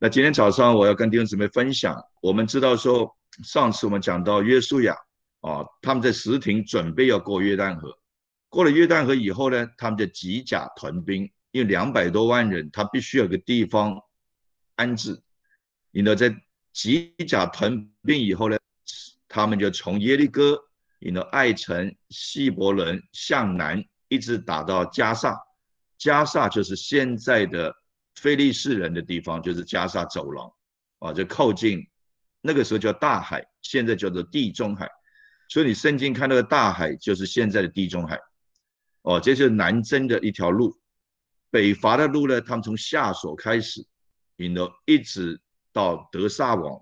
那今天早上我要跟弟兄姊妹分享，我们知道说，上次我们讲到约书亚啊，他们在石亭准备要过约旦河，过了约旦河以后呢，他们就集甲屯兵，因为两百多万人，他必须有个地方安置。你呢，在集甲屯兵以后呢，他们就从耶利哥，你呢，爱城、希伯伦向南，一直打到加萨，加萨就是现在的。非利士人的地方就是加沙走廊，啊，就靠近那个时候叫大海，现在叫做地中海。所以你圣经看那个大海就是现在的地中海，哦，这是南征的一条路。北伐的路呢，他们从下所开始，引到一直到德萨王，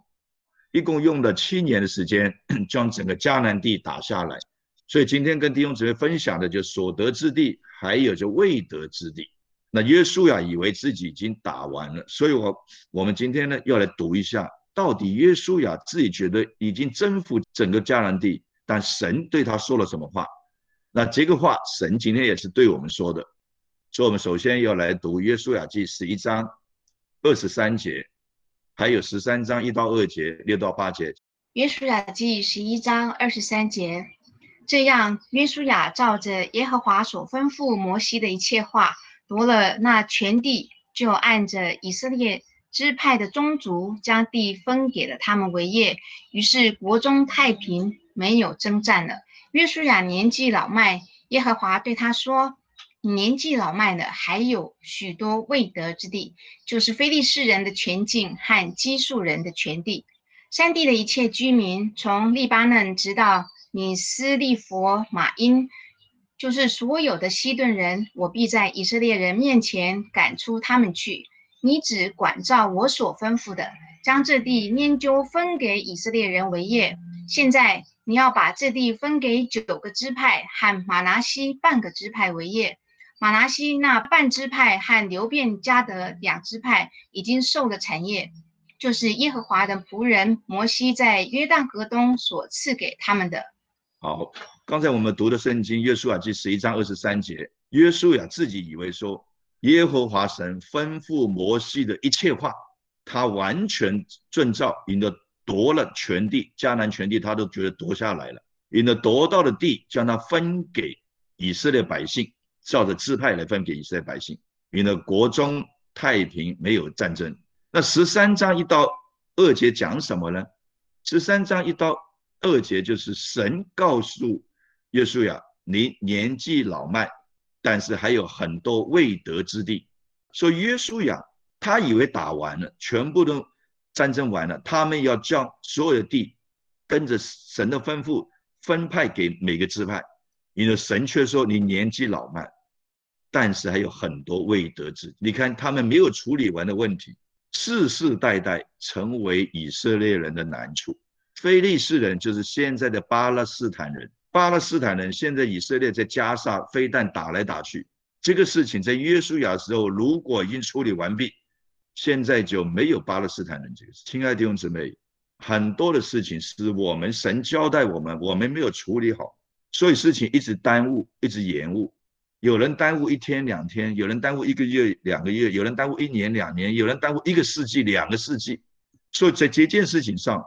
一共用了七年的时间将整个迦南地打下来。所以今天跟弟兄姊妹分享的就所得之地，还有就未得之地。那约书亚以为自己已经打完了，所以我我们今天呢要来读一下，到底约书亚自己觉得已经征服整个迦南地，但神对他说了什么话？那这个话神今天也是对我们说的，所以我们首先要来读约书亚记十一章二十三节，还有十三章一到二节六到八节。约书亚记十一章二十三节，这样约书亚照着耶和华所吩咐摩西的一切话。夺了那全地，就按着以色列支派的宗族，将地分给了他们为业。于是国中太平，没有征战了。约书亚年纪老迈，耶和华对他说：“你年纪老迈了，还有许多未得之地，就是非利士人的全境和基述人的全地，山地的一切居民，从利巴嫩直到米斯利佛马因。”就是所有的西顿人，我必在以色列人面前赶出他们去。你只管照我所吩咐的，将这地研究分给以色列人为业。现在你要把这地分给九个支派和马拿西半个支派为业。马拿西那半支派和流变加德两支派已经受了产业，就是耶和华的仆人摩西在约旦河东所赐给他们的。好。刚才我们读的圣经约书亚记十一章二十三节，约书亚自己以为说耶和华神吩咐摩西的一切话，他完全遵照，赢得夺了全地，迦南全地他都觉得夺下来了，赢得夺到的地将它分给以色列百姓，照着支派来分给以色列百姓，赢得国中太平，没有战争。那十三章一到二节讲什么呢？十三章一到二节就是神告诉。约书亚，你年纪老迈，但是还有很多未得之地。说约书亚，他以为打完了，全部都战争完了，他们要将所有的地跟着神的吩咐分派给每个支派。因为神却说你年纪老迈，但是还有很多未得之。你看他们没有处理完的问题，世世代代成为以色列人的难处。非利士人就是现在的巴勒斯坦人。巴勒斯坦人现在以色列在加沙飞弹打来打去，这个事情在约书亚时候如果已经处理完毕，现在就没有巴勒斯坦人这个事。亲爱的弟兄姊妹，很多的事情是我们神交代我们，我们没有处理好，所以事情一直耽误，一直延误。有人耽误一天两天，有人耽误一个月两个月，有人耽误一年两年，有人耽误一个世纪两个世纪。所以在这件事情上，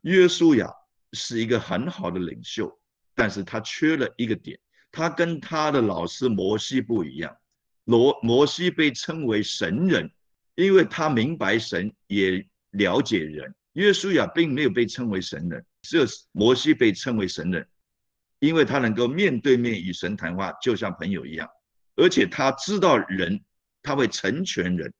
约书亚是一个很好的领袖。但是他缺了一个点，他跟他的老师摩西不一样。罗摩西被称为神人，因为他明白神，也了解人。约书亚并没有被称为神人，只有摩西被称为神人，因为他能够面对面与神谈话，就像朋友一样。而且他知道人，他会成全人。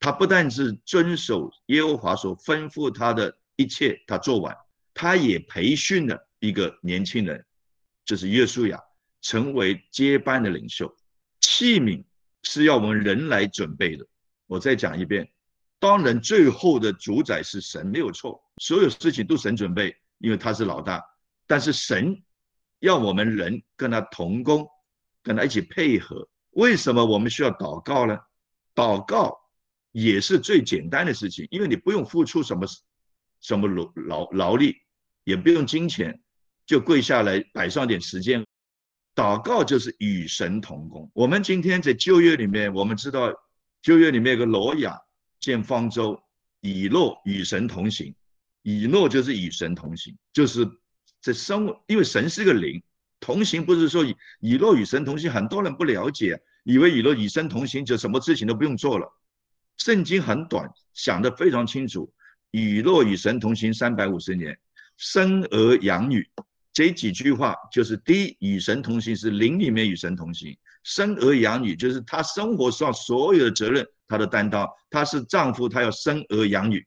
他不但是遵守耶和华所吩咐他的一切，他做完，他也培训了。一个年轻人，就是约书亚，成为接班的领袖。器皿是要我们人来准备的。我再讲一遍，当然最后的主宰是神，没有错，所有事情都神准备，因为他是老大。但是神要我们人跟他同工，跟他一起配合。为什么我们需要祷告呢？祷告也是最简单的事情，因为你不用付出什么什么劳劳劳力，也不用金钱。就跪下来摆上点时间，祷告就是与神同工。我们今天在旧约里面，我们知道旧约里面有个罗亚建方舟，以诺与神同行，以诺就是与神同行，就是在生活，因为神是个灵，同行不是说以以诺与神同行，很多人不了解，以为以诺与神同行就什么事情都不用做了。圣经很短，想得非常清楚，以诺与神同行三百五十年，生儿养女。这几句话就是第一，与神同行是灵里面与神同行；生儿养女就是她生活上所有的责任，她的担当。她是丈夫，她要生儿养女，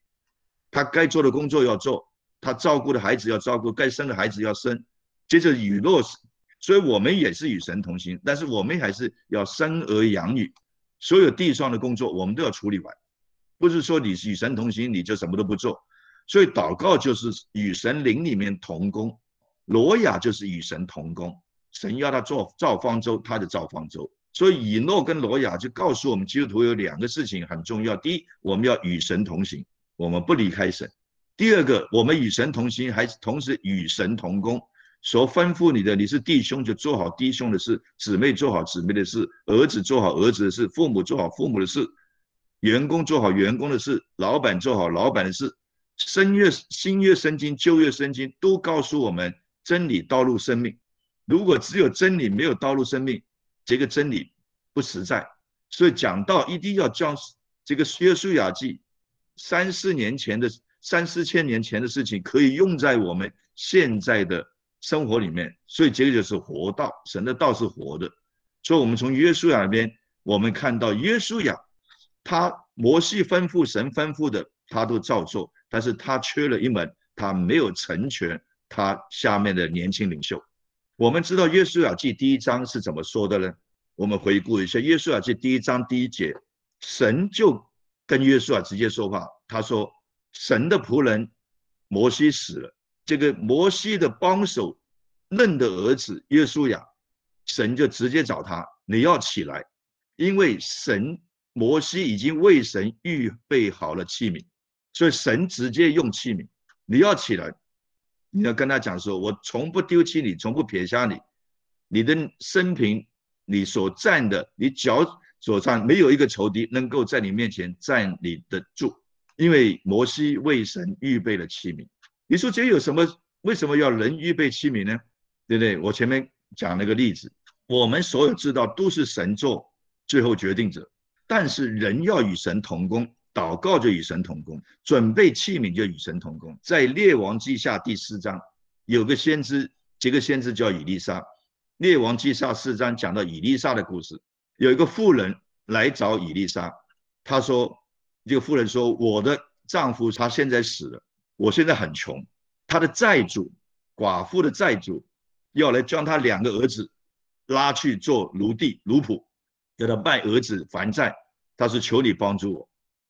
她该做的工作要做，她照顾的孩子要照顾，该生的孩子要生。接着与落，所以我们也是与神同行，但是我们还是要生儿养女，所有地上的工作我们都要处理完，不是说你是与神同行你就什么都不做。所以祷告就是与神灵里面同工。罗亚就是与神同工，神要他做造方舟，他就造方舟。所以以诺跟罗亚就告诉我们，基督徒有两个事情很重要：第一，我们要与神同行，我们不离开神；第二个，我们与神同行，还同时与神同工。所吩咐你的，你是弟兄就做好弟兄的事，姊妹做好姊妹的事，儿子做好儿子的事，父母做好父母的事，员工做好员工的事，老板做好老板的事。新月新月圣经、旧月圣经都告诉我们。真理道路生命，如果只有真理没有道路生命，这个真理不实在。所以讲到一定要将这个约书亚记三四年前的三四千年前的事情，可以用在我们现在的生活里面。所以这个就是活道，神的道是活的。所以，我们从约书亚那边，我们看到约书亚，他摩西吩咐神吩咐的，他都照做，但是他缺了一门，他没有成全。他下面的年轻领袖，我们知道《约书亚记》第一章是怎么说的呢？我们回顾一下《约书亚记》第一章第一节，神就跟约书亚直接说话，他说：“神的仆人摩西死了，这个摩西的帮手嫩的儿子约书亚，神就直接找他，你要起来，因为神摩西已经为神预备好了器皿，所以神直接用器皿，你要起来。”你要跟他讲说，我从不丢弃你，从不撇下你。你的生平，你所站的，你脚所站，没有一个仇敌能够在你面前站立得住。因为摩西为神预备了器皿。你说这有什么？为什么要人预备器皿呢？对不对？我前面讲了个例子，我们所有知道都是神做最后决定者，但是人要与神同工。祷告就与神同工，准备器皿就与神同工。在列王记下第四章，有个先知，这个先知叫以利沙。列王记下四章讲到以利沙的故事，有一个妇人来找以利沙，她说：“这个妇人说，我的丈夫他现在死了，我现在很穷，他的债主，寡妇的债主，要来将他两个儿子拉去做奴隶奴仆，叫他卖儿子还债。他说：求你帮助我。”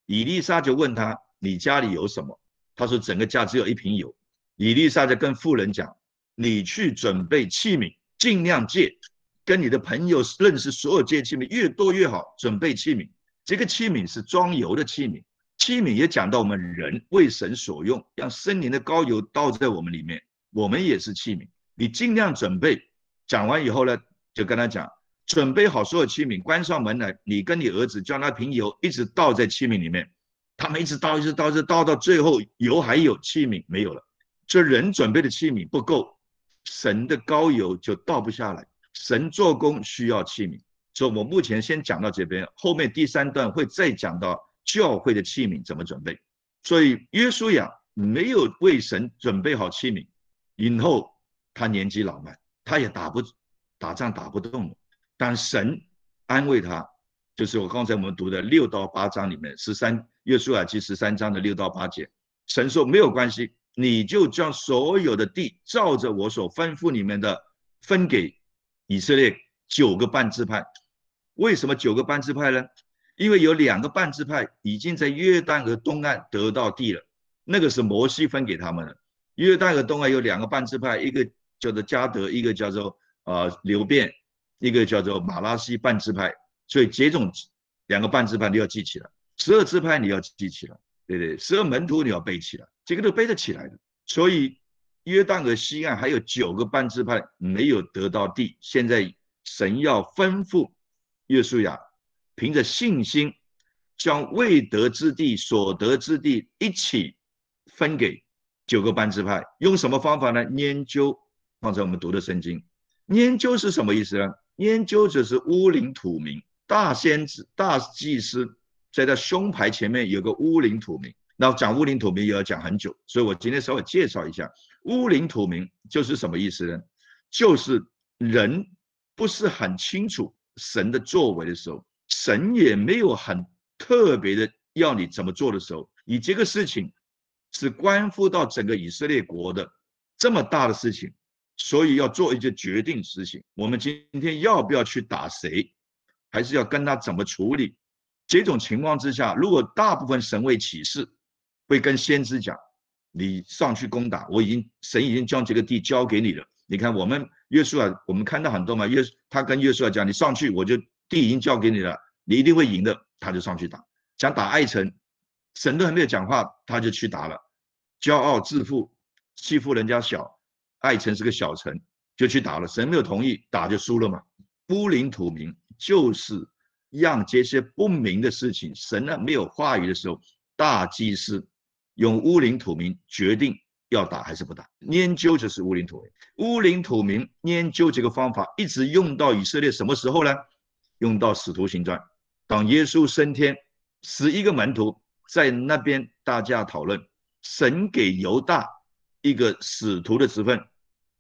伊丽莎就问他：“你家里有什么？”他说：“整个家只有一瓶油。”伊丽莎就跟妇人讲：“你去准备器皿，尽量借，跟你的朋友认识所有借器皿，越多越好。准备器皿，这个器皿是装油的器皿。器皿也讲到我们人为神所用，让森林的高油倒在我们里面，我们也是器皿。你尽量准备。”讲完以后呢，就跟他讲。准备好所有器皿，关上门来。你跟你儿子将那瓶油一直倒在器皿里面，他们一直倒，一直倒，一直倒到最后油还有，器皿没有了。这人准备的器皿不够，神的高油就倒不下来。神做工需要器皿，所以我目前先讲到这边，后面第三段会再讲到教会的器皿怎么准备。所以约书亚没有为神准备好器皿，以后他年纪老迈，他也打不打仗打不动了。但神安慰他，就是我刚才我们读的六到八章里面十三约书亚记十三章的六到八节，神说没有关系，你就将所有的地照着我所吩咐你们的分给以色列九个半支派。为什么九个半支派呢？因为有两个半支派已经在约旦河东岸得到地了，那个是摩西分给他们的。约旦河东岸有两个半支派，一个叫做加德，一个叫做呃流变。一个叫做马拉西半支派，所以这种两个半支派你要记起来，十二支派你要记起来，对对？十二门徒你要背起来，这个都背得起来的。所以约旦河西岸还有九个半支派没有得到地，现在神要吩咐约书亚，凭着信心将未得之地、所得之地一起分给九个半支派。用什么方法呢？研究，刚才我们读的圣经，研究是什么意思呢？研究者是乌林土名，大先知、大祭司在他胸牌前面有个乌林土名。那讲乌林土名也要讲很久，所以我今天稍微介绍一下乌林土名就是什么意思呢？就是人不是很清楚神的作为的时候，神也没有很特别的要你怎么做的时候，你这个事情是关乎到整个以色列国的这么大的事情，所以要做一些决定事情。我们今天要不要去打谁，还是要跟他怎么处理？这种情况之下，如果大部分神位启示。会跟先知讲，你上去攻打，我已经神已经将这个地交给你了。你看我们约书亚，我们看到很多嘛，约他跟约书亚讲，你上去，我就地已经交给你了，你一定会赢的。他就上去打，想打爱城，神都还没有讲话，他就去打了，骄傲自负，欺负人家小，爱城是个小城，就去打了，神没有同意，打就输了嘛。乌灵土民就是让这些不明的事情，神呢没有话语的时候，大祭司。用乌灵土民决定要打还是不打，研究就是乌灵土名。乌灵土民研究这个方法一直用到以色列什么时候呢？用到使徒行传，当耶稣升天，十一个门徒在那边大家讨论，神给犹大一个使徒的职分，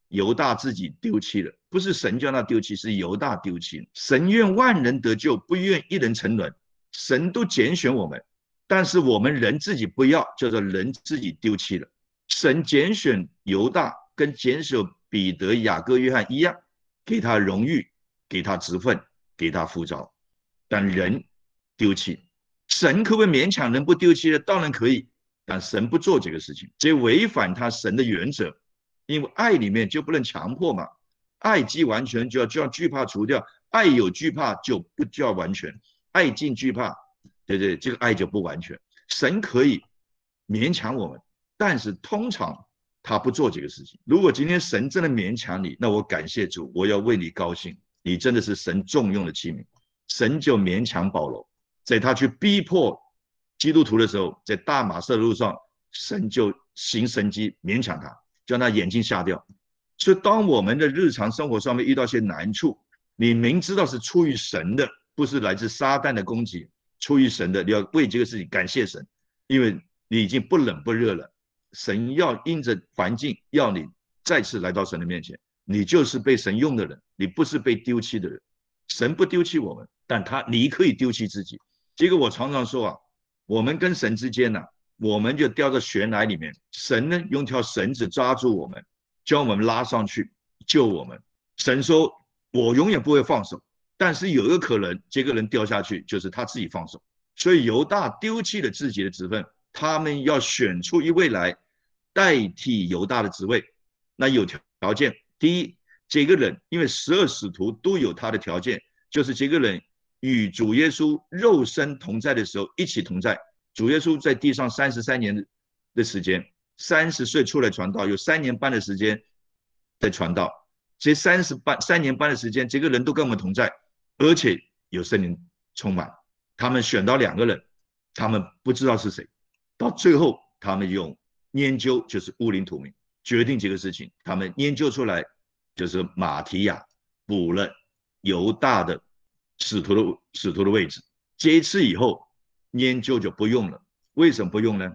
犹大自己丢弃了，不是神叫他丢弃，是犹大丢弃。神愿万人得救，不愿一人沉沦，神都拣选我们。但是我们人自己不要，叫做人自己丢弃了。神拣选犹大，跟拣选彼得、雅各、约翰一样，给他荣誉，给他职分，给他护照。但人丢弃，神可不可以勉强人不丢弃呢？当然可以，但神不做这个事情，这违反他神的原则。因为爱里面就不能强迫嘛，爱既完全，就要就要惧怕除掉。爱有惧怕就不叫完全，爱尽惧怕。对对，这个爱就不完全。神可以勉强我们，但是通常他不做这个事情。如果今天神真的勉强你，那我感谢主，我要为你高兴。你真的是神重用的器皿。神就勉强保罗，在他去逼迫基督徒的时候，在大马色路上，神就行神迹勉强他，将他眼睛吓掉。所以，当我们的日常生活上面遇到些难处，你明知道是出于神的，不是来自撒旦的攻击。出于神的，你要为这个事情感谢神，因为你已经不冷不热了。神要因着环境要你再次来到神的面前，你就是被神用的人，你不是被丢弃的人。神不丢弃我们，但他你可以丢弃自己。这个我常常说啊，我们跟神之间呢，我们就掉在悬崖里面，神呢用条绳子抓住我们，将我们拉上去救我们。神说：“我永远不会放手。”但是有一个可能，这个人掉下去就是他自己放手，所以犹大丢弃了自己的职分，他们要选出一位来代替犹大的职位。那有条条件，第一，这个人因为十二使徒都有他的条件，就是这个人与主耶稣肉身同在的时候一起同在。主耶稣在地上三十三年的时间，三十岁出来传道，有三年半的时间在传道，这三十半三年半的时间，这个人都跟我们同在。而且有圣灵充满，他们选到两个人，他们不知道是谁，到最后他们用研究就是乌林土名决定这个事情，他们研究出来就是马提亚补了犹大的使徒的使徒的位置。这一次以后研究就不用了，为什么不用呢？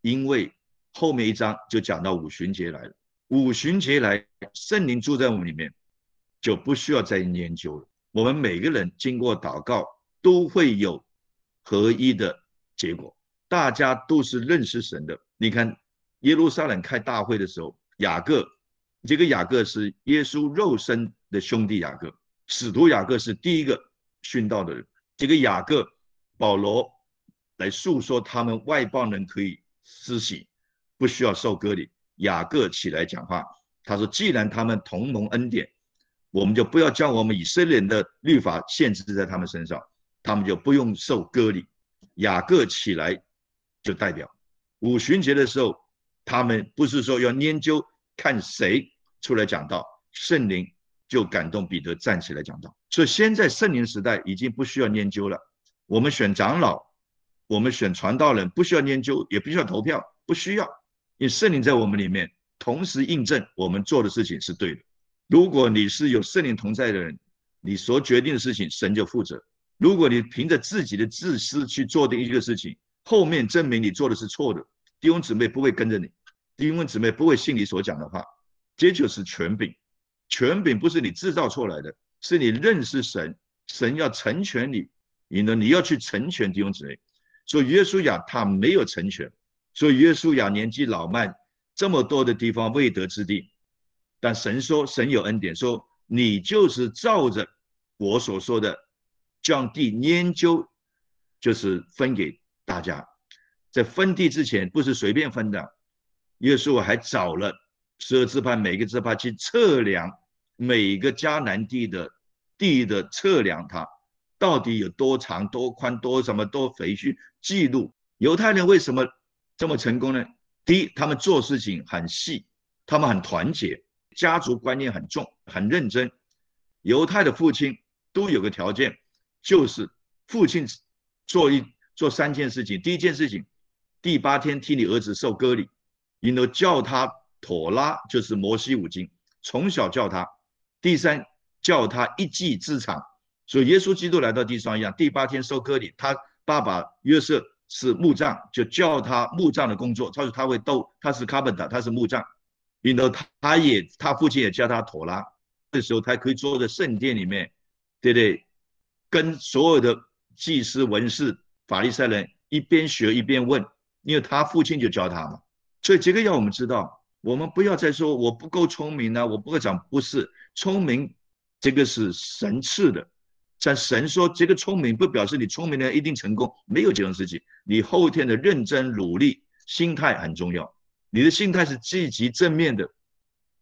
因为后面一章就讲到五旬节来了，五旬节来圣灵住在我们里面，就不需要再研究了。我们每个人经过祷告，都会有合一的结果。大家都是认识神的。你看，耶路撒冷开大会的时候，雅各，这个雅各是耶稣肉身的兄弟，雅各，使徒雅各是第一个殉道的人。这个雅各，保罗来诉说他们外邦人可以施洗，不需要受割礼。雅各起来讲话，他说：“既然他们同蒙恩典。”我们就不要将我们以色列人的律法限制在他们身上，他们就不用受割礼。雅各起来就代表五旬节的时候，他们不是说要研究看谁出来讲道，圣灵就感动彼得站起来讲道。所以现在圣灵时代已经不需要研究了。我们选长老我们选传道人不需要研究，也不需要投票，不需要，因为圣灵在我们里面，同时印证我们做的事情是对的。如果你是有圣灵同在的人，你所决定的事情，神就负责。如果你凭着自己的自私去做的一个事情，后面证明你做的是错的，弟兄姊妹不会跟着你，弟兄姊妹不会信你所讲的话，这就是权柄。权柄不是你制造出来的，是你认识神，神要成全你，你呢，你要去成全弟兄姊妹。所以约书亚他没有成全，所以约书亚年纪老迈，这么多的地方未得之地，但神说神有恩典，说你就是照着我所说的，将地研究，就是分给大家。在分地之前不是随便分的，约书亚还找了十二支派，每个支派去测量每个迦南地的地的测量它。到底有多长、多宽、多什么、多肥去记录？犹太人为什么这么成功呢？第一，他们做事情很细，他们很团结，家族观念很重，很认真。犹太的父亲都有个条件，就是父亲做一做三件事情。第一件事情，第八天替你儿子受割礼，你都叫他妥拉，就是摩西五经，从小叫他。第三，叫他一技之长。所以耶稣基督来到地上一样，第八天收割礼，他爸爸约瑟是墓葬，就叫他墓葬的工作。他说他会斗，他是 carpenter，他是墓葬。然后他他也他父亲也叫他妥拉。这时候他可以坐在圣殿里面，对不对？跟所有的祭司、文士、法利赛人一边学一边问，因为他父亲就教他嘛。所以这个要我们知道，我们不要再说我不够聪明呢，我不会讲，不是聪明，这个是神赐的。但神说，这个聪明不表示你聪明的人一定成功，没有这种事情。你后天的认真努力，心态很重要。你的心态是积极正面的，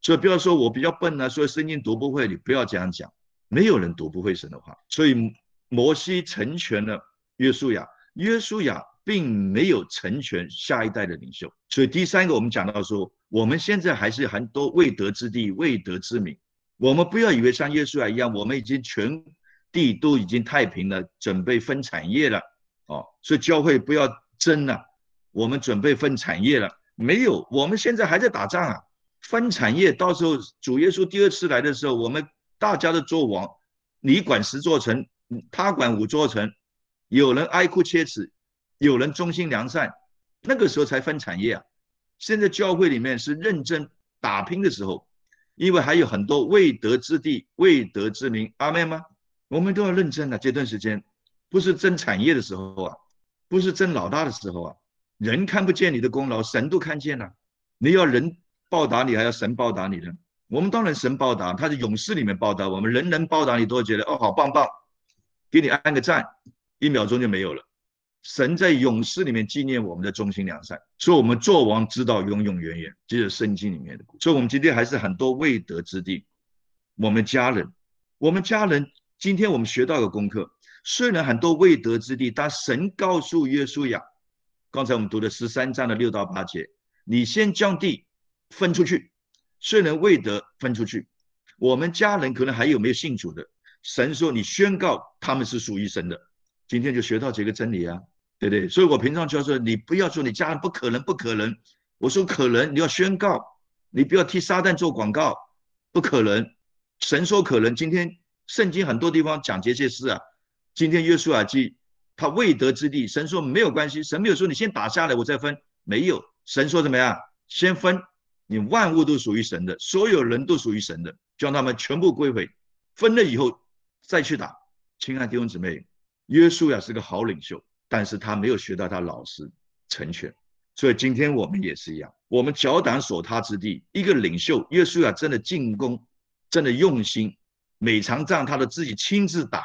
所以不要说我比较笨啊，所以圣经读不会，你不要这样讲。没有人读不会神的话。所以摩西成全了约书亚，约书亚并没有成全下一代的领袖。所以第三个，我们讲到说，我们现在还是很多未得之地、未得之民。我们不要以为像约书亚一样，我们已经全。地都已经太平了，准备分产业了，哦，所以教会不要争了，我们准备分产业了，没有，我们现在还在打仗啊，分产业，到时候主耶稣第二次来的时候，我们大家都做王，你管十座城，他管五座城，有人哀哭切齿，有人忠心良善，那个时候才分产业啊，现在教会里面是认真打拼的时候，因为还有很多未得之地、未得之民，阿妹吗？我们都要认真的，这段时间不是争产业的时候啊，不是争老大的时候啊。人看不见你的功劳，神都看见了。你要人报答你，还要神报答你呢？我们当然神报答，他在勇士里面报答我们，人人报答你都会觉得哦，好棒棒，给你按个赞，一秒钟就没有了。神在勇士里面纪念我们的忠心良善，所以我们做王之道永永远远，这是圣经里面的。所以，我们今天还是很多未得之地。我们家人，我们家人。今天我们学到个功课，虽然很多未得之地，但神告诉约书亚，刚才我们读的十三章的六到八节，你先将地分出去，虽然未得分出去，我们家人可能还有没有信主的，神说你宣告他们是属于神的，今天就学到这个真理啊，对不对？所以我平常就说，你不要说你家人不可能，不可能，我说可能，你要宣告，你不要替撒旦做广告，不可能，神说可能，今天。圣经很多地方讲这些事啊。今天约书亚记他未得之地，神说没有关系，神没有说你先打下来我再分，没有，神说怎么样？先分，你万物都属于神的，所有人都属于神的，将他们全部归回，分了以后再去打。亲爱的弟兄姊妹，约书亚是个好领袖，但是他没有学到他老师成全，所以今天我们也是一样，我们脚胆所他之地，一个领袖约书亚真的进攻，真的用心。每场仗他都自己亲自打，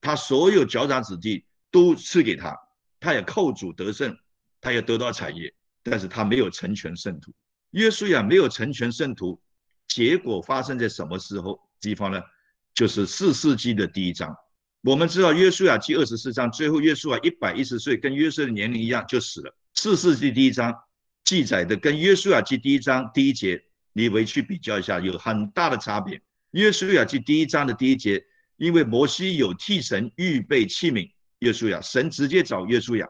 他所有脚掌子弟都赐给他，他也靠主得胜，他也得到产业，但是他没有成全圣徒。约书亚没有成全圣徒，结果发生在什么时候地方呢？就是四世纪的第一章。我们知道约书亚记二十四章，最后约书亚一百一十岁，跟约瑟的年龄一样就死了。四世纪第一章记载的跟约书亚记第一章第一节，你回去比较一下，有很大的差别。约书亚记第一章的第一节，因为摩西有替神预备器皿，约书亚神直接找约书亚，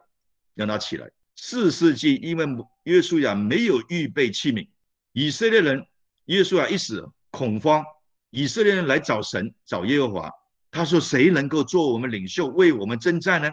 让他起来。四世纪，因为约书亚没有预备器皿，以色列人约书亚一死，恐慌，以色列人来找神，找耶和华。他说：“谁能够做我们领袖，为我们征战呢？”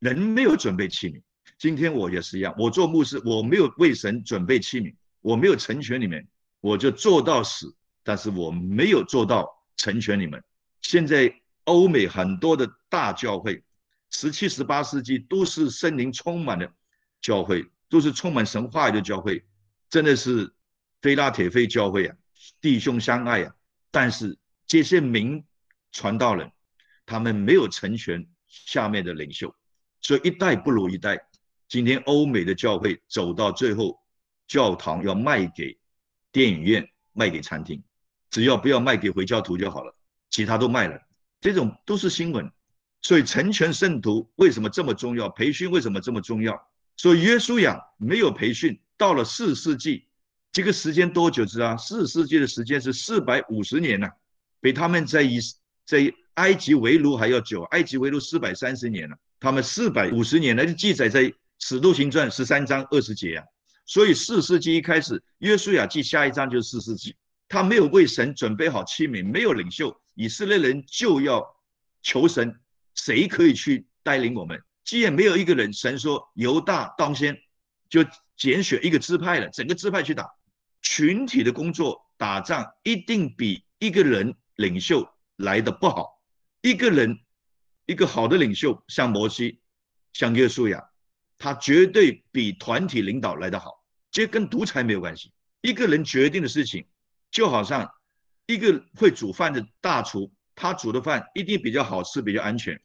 人没有准备器皿。今天我也是一样，我做牧师，我没有为神准备器皿，我没有成全你们，我就做到死，但是我没有做到成全你们。现在欧美很多的大教会，十七、十八世纪都是森林充满的。教会都是充满神话的教会，真的是非拉铁非教会啊，弟兄相爱啊。但是这些名传道人，他们没有成全下面的领袖，所以一代不如一代。今天欧美的教会走到最后，教堂要卖给电影院，卖给餐厅，只要不要卖给回教徒就好了，其他都卖了。这种都是新闻。所以成全圣徒为什么这么重要？培训为什么这么重要？所以约书亚没有培训，到了四世纪，这个时间多久知道？四世纪的时间是四百五十年呢，比他们在以在埃及为奴还要久。埃及为奴四百三十年了，他们四百五十年呢，就记载在《使徒行传》十三章二十节啊。所以四世纪一开始，约书亚记下一章就是四世纪，他没有为神准备好器皿，没有领袖，以色列人就要求神，谁可以去带领我们？既然没有一个人，神说犹大当先，就拣选一个支派了，整个支派去打。群体的工作打仗一定比一个人领袖来的不好。一个人一个好的领袖，像摩西，像约书亚，他绝对比团体领导来得好。这跟独裁没有关系。一个人决定的事情，就好像一个会煮饭的大厨，他煮的饭一定比较好吃，比较安全。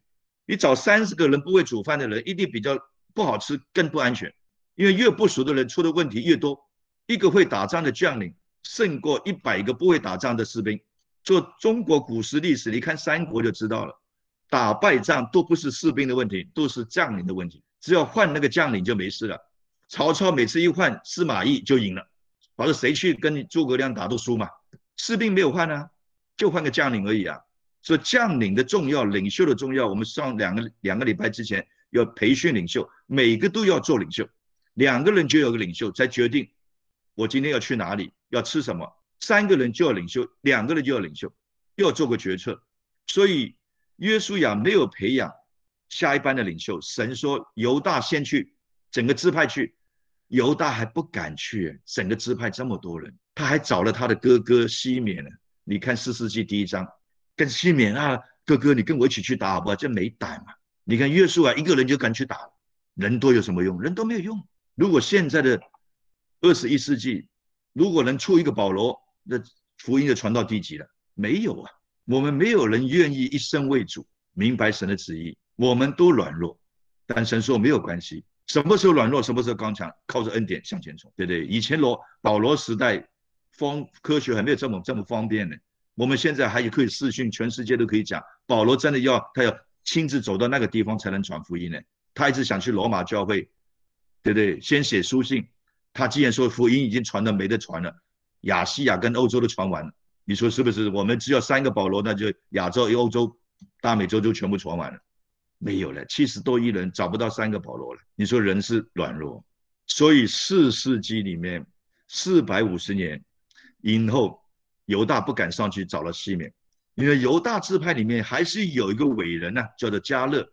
你找三十个人不会煮饭的人，一定比较不好吃，更不安全。因为越不熟的人出的问题越多。一个会打仗的将领胜过一百个不会打仗的士兵。做中国古时历史，你看三国就知道了，打败仗都不是士兵的问题，都是将领的问题。只要换那个将领就没事了。曹操每次一换司马懿就赢了，反正谁去跟诸葛亮打都输嘛。士兵没有换啊，就换个将领而已啊。所以将领的重要，领袖的重要。我们上两个两个礼拜之前要培训领袖，每个都要做领袖。两个人就有个领袖，才决定我今天要去哪里，要吃什么。三个人就要领袖，两个人就要领袖，要做个决策。所以约书亚没有培养下一班的领袖。神说犹大先去，整个支派去，犹大还不敢去。整个支派这么多人，他还找了他的哥哥西缅呢。你看四世纪第一章。跟西缅啊，哥哥，你跟我一起去打好不好？这没胆嘛！你看约书亚一个人就敢去打，人多有什么用？人都没有用。如果现在的二十一世纪，如果能出一个保罗，那福音就传到地极了。没有啊，我们没有人愿意一生为主，明白神的旨意。我们都软弱，但神说没有关系。什么时候软弱，什么时候刚强，靠着恩典向前冲，对不对？以前罗保罗时代，方科学还没有这么这么方便呢。我们现在还可以视讯，全世界都可以讲。保罗真的要他要亲自走到那个地方才能传福音呢。他一直想去罗马教会，对不对？先写书信。他既然说福音已经传的没得传了，亚细亚跟欧洲都传完了，你说是不是？我们只要三个保罗，那就亚洲、欧洲、大美洲就全部传完了。没有了，七十多亿人找不到三个保罗了。你说人是软弱，所以四世纪里面四百五十年以后。犹大不敢上去找了西缅，因为犹大支派里面还是有一个伟人呢，叫做加勒。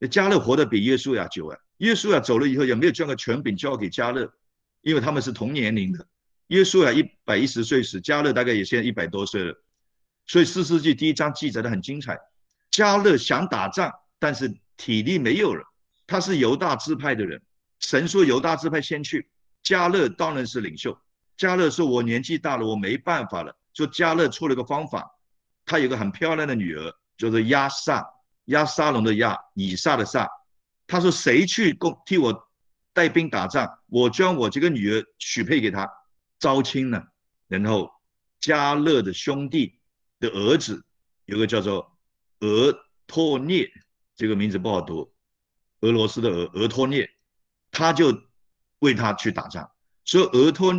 那加勒活得比耶稣要久啊。耶稣亚走了以后，也没有将个权柄交给加勒，因为他们是同年龄的。耶稣亚一百一十岁时，加勒大概也现在一百多岁了。所以四世纪第一章记载的很精彩。加勒想打仗，但是体力没有了。他是犹大支派的人，神说犹大支派先去。加勒当然是领袖。加勒说：“我年纪大了，我没办法了。”就加勒出了个方法，他有个很漂亮的女儿，叫做亚萨，亚沙龙的亚，以撒的撒。他说谁去共替我带兵打仗，我将我这个女儿许配给他，招亲呢。然后加勒的兄弟的儿子有个叫做俄托涅，这个名字不好读，俄罗斯的俄俄托涅，他就为他去打仗，所以俄托。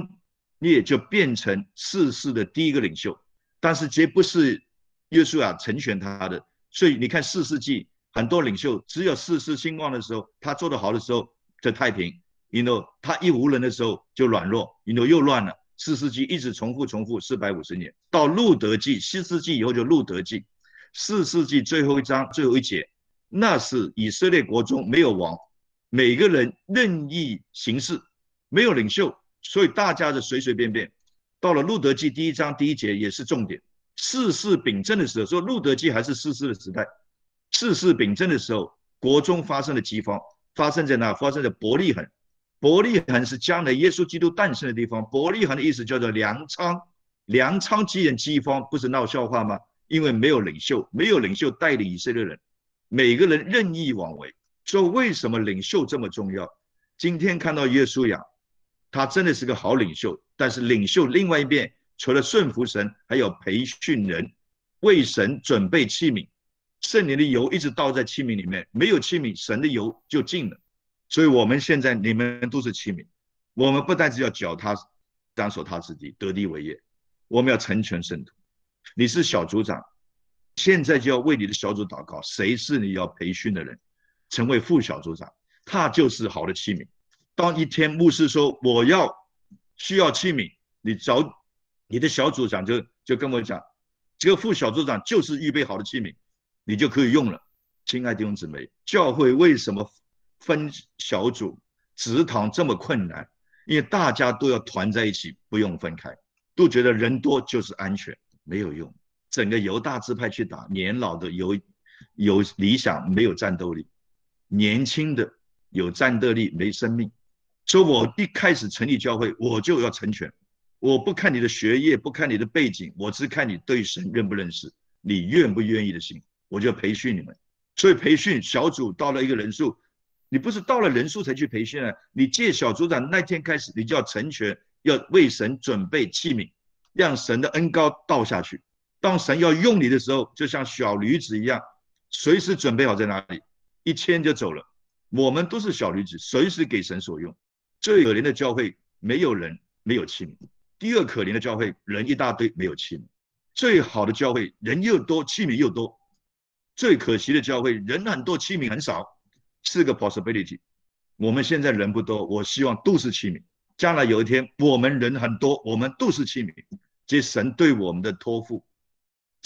涅就变成四世的第一个领袖，但是绝不是约书亚成全他的。所以你看四世纪很多领袖，只有四世兴旺的时候，他做得好的时候，这太平。you know 他一无人的时候就软弱，you know 又乱了。四世纪一直重复重复四百五十年，到路德记四世纪以后就路德记，四世纪最后一章最后一节，那是以色列国中没有王，每个人任意行事，没有领袖，所以大家的随随便便。到了路德记第一章第一节也是重点，世事秉政的时候，说路德记还是世事的时代，世事秉政的时候，国中发生了饥荒，发生在哪？发生在伯利恒。伯利恒是将来耶稣基督诞生的地方。伯利恒的意思叫做粮仓，粮仓既然饥荒，不是闹笑话吗？因为没有领袖，没有领袖带领以色列人，每个人任意妄为。所以为什么领袖这么重要？今天看到耶稣呀，他真的是个好领袖。但是领袖另外一边，除了顺服神，还有培训人，为神准备器皿。圣灵的油一直倒在器皿里面，没有器皿，神的油就尽了。所以，我们现在你们都是器皿，我们不但是要脚踏当守他之地，得地为业，我们要成全圣徒。你是小组长，现在就要为你的小组祷告。谁是你要培训的人，成为副小组长，他就是好的器皿。当一天牧师说我要需要器皿，你找你的小组长就就跟我讲，这个副小组长就是预备好的器皿，你就可以用了。亲爱的弟兄姊妹，教会为什么？分小组、职堂这么困难，因为大家都要团在一起，不用分开，都觉得人多就是安全，没有用。整个犹大支派去打，年老的有有理想，没有战斗力；年轻的有战斗力，没生命。所以我一开始成立教会，我就要成全。我不看你的学业，不看你的背景，我只看你对神认不认识，你愿不愿意的心，我就要培训你们。所以培训小组到了一个人数。你不是到了人数才去培训啊？你借小组长那天开始，你就要成全，要为神准备器皿，让神的恩高倒下去。当神要用你的时候，就像小驴子一样，随时准备好在哪里，一牵就走了。我们都是小驴子，随时给神所用。最可怜的教会，没有人，没有器皿；第二可怜的教会，人一大堆，没有器皿；最好的教会，人又多，器皿又多；最可惜的教会，人很多，器皿很少。四个 possibility，我们现在人不多，我希望都是器皿。将来有一天我们人很多，我们都是器皿。这神对我们的托付，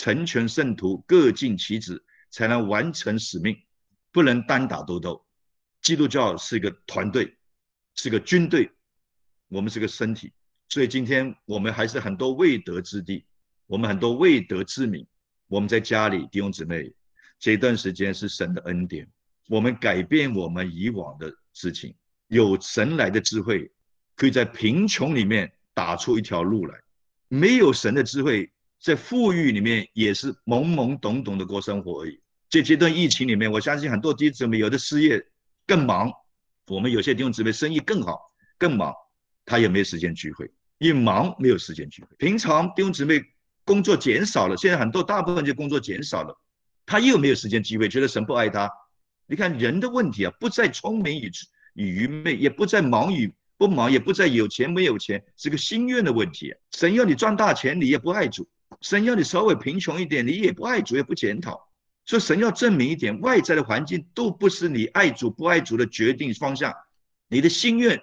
成全圣徒，各尽其职，才能完成使命，不能单打独斗。基督教是一个团队，是个军队，我们是个身体。所以今天我们还是很多未得之地，我们很多未得之名。我们在家里弟兄姊妹，这段时间是神的恩典。我们改变我们以往的事情，有神来的智慧，可以在贫穷里面打出一条路来；没有神的智慧，在富裕里面也是懵懵懂懂的过生活而已。这阶段疫情里面，我相信很多弟兄姊妹有的失业更忙，我们有些弟兄姊妹生意更好更忙，他也没时间聚会，因为忙没有时间聚会。平常弟兄姊妹工作减少了，现在很多大部分就工作减少了，他又没有时间聚会，觉得神不爱他。你看人的问题啊，不在聪明与与愚昧，也不在忙与不忙，也不在有钱没有钱，是个心愿的问题。神要你赚大钱，你也不爱主；神要你稍微贫穷一点，你也不爱主，也不检讨。所以神要证明一点，外在的环境都不是你爱主不爱主的决定方向，你的心愿、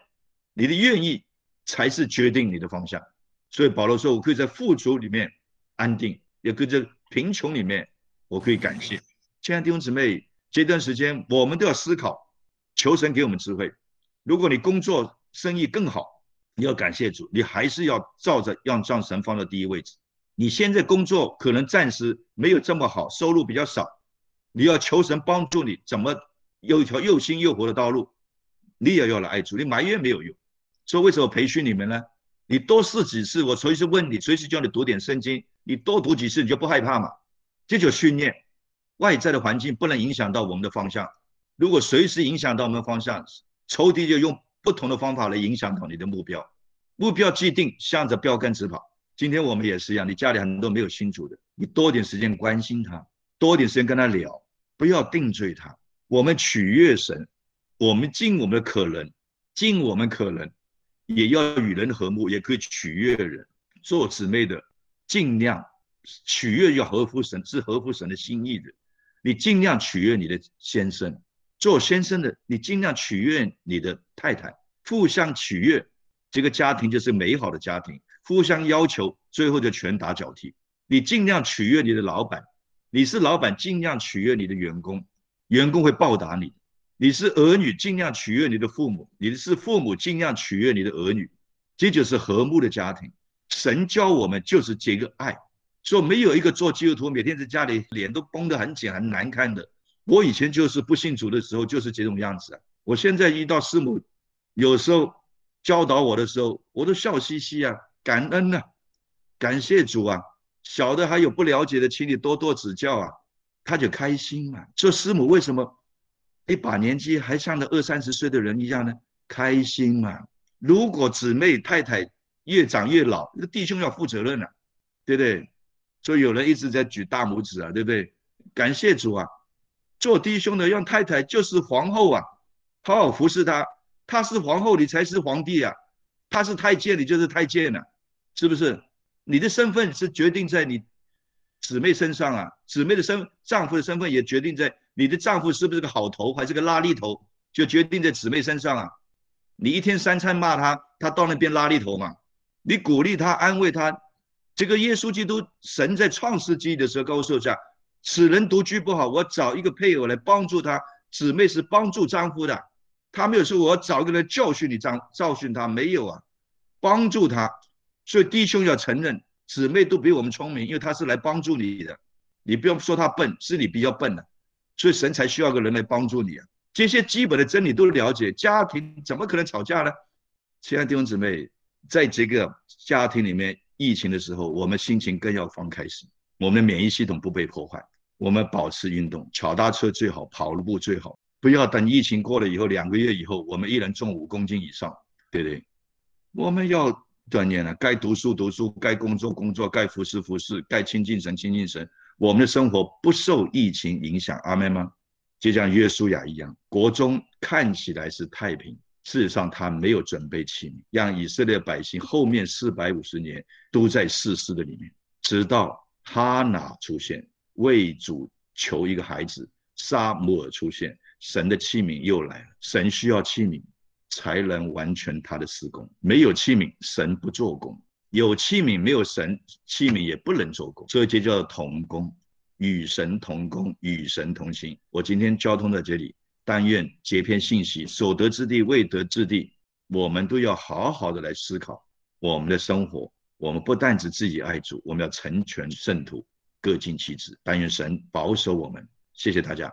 你的愿意才是决定你的方向。所以保罗说：“我可以在富足里面安定，也可以在贫穷里面，我可以感谢。”亲爱的弟兄姊妹。这段时间，我们都要思考，求神给我们智慧。如果你工作生意更好，你要感谢主，你还是要照着让让神放在第一位置。你现在工作可能暂时没有这么好，收入比较少，你要求神帮助你，怎么有一条又新又活的道路？你也要来爱主，你埋怨没有用。所以为什么培训你们呢？你多试几次，我随时问你，随时叫你读点圣经，你多读几次，你就不害怕嘛？这就训练。外在的环境不能影响到我们的方向，如果随时影响到我们的方向，仇敌就用不同的方法来影响到你的目标。目标既定，向着标杆直跑。今天我们也是一样，你家里很多没有新主的，你多点时间关心他，多点时间跟他聊，不要定罪他。我们取悦神，我们尽我们的可能，尽我们可能，也要与人和睦，也可以取悦人。做姊妹的，尽量取悦要合乎神，是合乎神的心意的。你尽量取悦你的先生，做先生的，你尽量取悦你的太太，互相取悦，这个家庭就是美好的家庭。互相要求，最后就拳打脚踢。你尽量取悦你的老板，你是老板，尽量取悦你的员工，员工会报答你。你是儿女，尽量取悦你的父母；你是父母，尽量取悦你的儿女。这就是和睦的家庭。神教我们就是这个爱，说没有一个做基督徒每天在家里脸都绷得很紧很难看的。我以前就是不信主的时候就是这种样子啊。我现在遇到师母，有时候教导我的时候，我都笑嘻嘻啊。感恩呐，感谢主啊！小的还有不了解的，请你多多指教啊。他就开心嘛。这师母为什么一把年纪还像那二三十岁的人一样呢？开心嘛。如果姊妹太太越长越老，那弟兄要负责任了，对不对？所以有人一直在举大拇指啊，对不对？感谢主啊！做弟兄的让太太就是皇后啊，好好服侍她。她是皇后，你才是皇帝啊。她是太监，你就是太监了。是不是你的身份是决定在你姊妹身上啊？姊妹的身丈夫的身份也决定在你的丈夫是不是个好头还是个拉力头，就决定在姊妹身上啊。你一天三餐骂他，他到那边拉力头嘛。你鼓励他，安慰他。这个耶稣基督神在创世纪的时候告诉下，此人独居不好，我找一个配偶来帮助他。姊妹是帮助丈夫的，他没有说我找一个人教训你丈教训他，没有啊，帮助他。所以弟兄要承认，姊妹都比我们聪明，因为他是来帮助你的。你不用说他笨，是你比较笨的，所以神才需要个人来帮助你啊。这些基本的真理都了解，家庭怎么可能吵架呢？亲爱的弟兄姊妹，在这个家庭里面，疫情的时候，我们心情更要放开心，我们的免疫系统不被破坏，我们保持运动，脚踏车最好，跑路步最好，不要等疫情过了以后，两个月以后，我们一人重五公斤以上，对不对？我们要。锻炼了，该读书读书，该工作工作，该服侍服侍，该亲近神亲近神。我们的生活不受疫情影响，阿门吗？就像约书亚一样，国中看起来是太平，事实上他没有准备器皿，让以色列百姓后面四百五十年都在世事的里面，直到哈拿出现，为主求一个孩子，沙姆尔出现，神的器皿又来了，神需要器皿。才能完全他的施工。没有器皿，神不做工；有器皿，没有神，器皿也不能做工。所以就叫同工，与神同工，与神同行。我今天交通在这里，但愿这篇信息所得之地未得之地，我们都要好好的来思考我们的生活。我们不但只自己爱主，我们要成全圣徒，各尽其职。但愿神保守我们。谢谢大家。